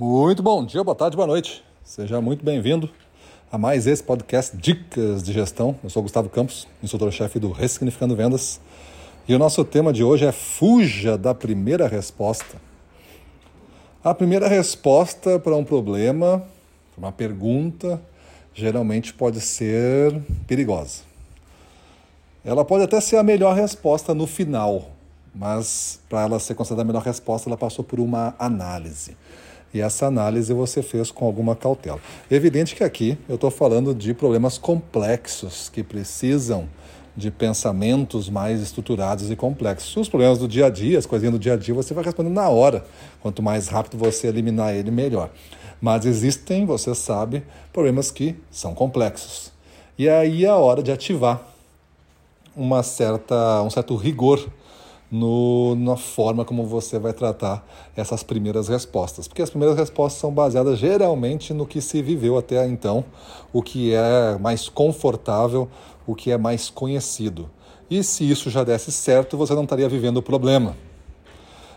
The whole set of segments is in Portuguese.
Muito bom dia, boa tarde, boa noite. Seja muito bem-vindo a mais esse podcast Dicas de Gestão. Eu sou Gustavo Campos, instrutor-chefe do Ressignificando Vendas. E o nosso tema de hoje é Fuja da primeira resposta. A primeira resposta para um problema, uma pergunta, geralmente pode ser perigosa. Ela pode até ser a melhor resposta no final, mas para ela ser considerada a melhor resposta, ela passou por uma análise. E essa análise você fez com alguma cautela. Evidente que aqui eu estou falando de problemas complexos que precisam de pensamentos mais estruturados e complexos. Os problemas do dia a dia, as coisinhas do dia a dia, você vai respondendo na hora. Quanto mais rápido você eliminar ele, melhor. Mas existem, você sabe, problemas que são complexos. E aí é a hora de ativar uma certa, um certo rigor no, na forma como você vai tratar essas primeiras respostas. Porque as primeiras respostas são baseadas geralmente no que se viveu até então, o que é mais confortável, o que é mais conhecido. E se isso já desse certo, você não estaria vivendo o problema.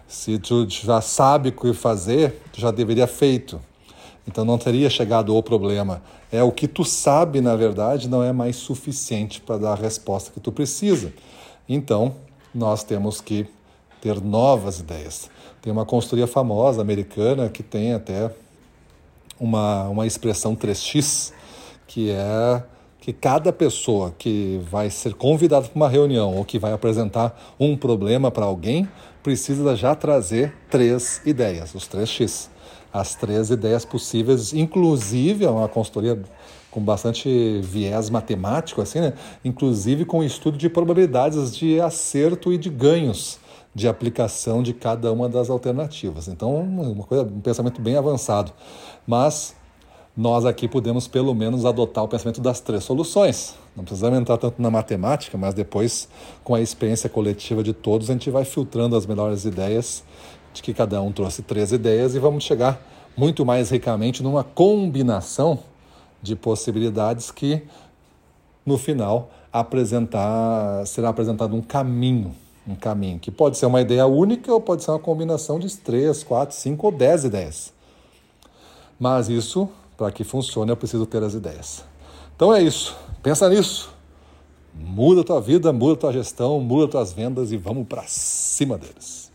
Se tu já sabe o que fazer, tu já deveria feito. Então não teria chegado o problema. É o que tu sabe, na verdade, não é mais suficiente para dar a resposta que tu precisa. Então, nós temos que ter novas ideias. Tem uma consultoria famosa americana que tem até uma, uma expressão 3x, que é que cada pessoa que vai ser convidada para uma reunião ou que vai apresentar um problema para alguém precisa já trazer três ideias, os 3x. As três ideias possíveis, inclusive, é uma consultoria com bastante viés matemático, assim, né? inclusive com estudo de probabilidades de acerto e de ganhos de aplicação de cada uma das alternativas. Então, uma coisa, um pensamento bem avançado. Mas nós aqui podemos pelo menos adotar o pensamento das três soluções. Não precisamos entrar tanto na matemática, mas depois, com a experiência coletiva de todos, a gente vai filtrando as melhores ideias, de que cada um trouxe três ideias, e vamos chegar muito mais ricamente numa combinação de possibilidades que, no final, apresentar, será apresentado um caminho, um caminho que pode ser uma ideia única ou pode ser uma combinação de três, quatro, cinco ou dez ideias. Mas isso, para que funcione, eu preciso ter as ideias. Então é isso. Pensa nisso. Muda a tua vida, muda a tua gestão, muda as tuas vendas e vamos para cima deles.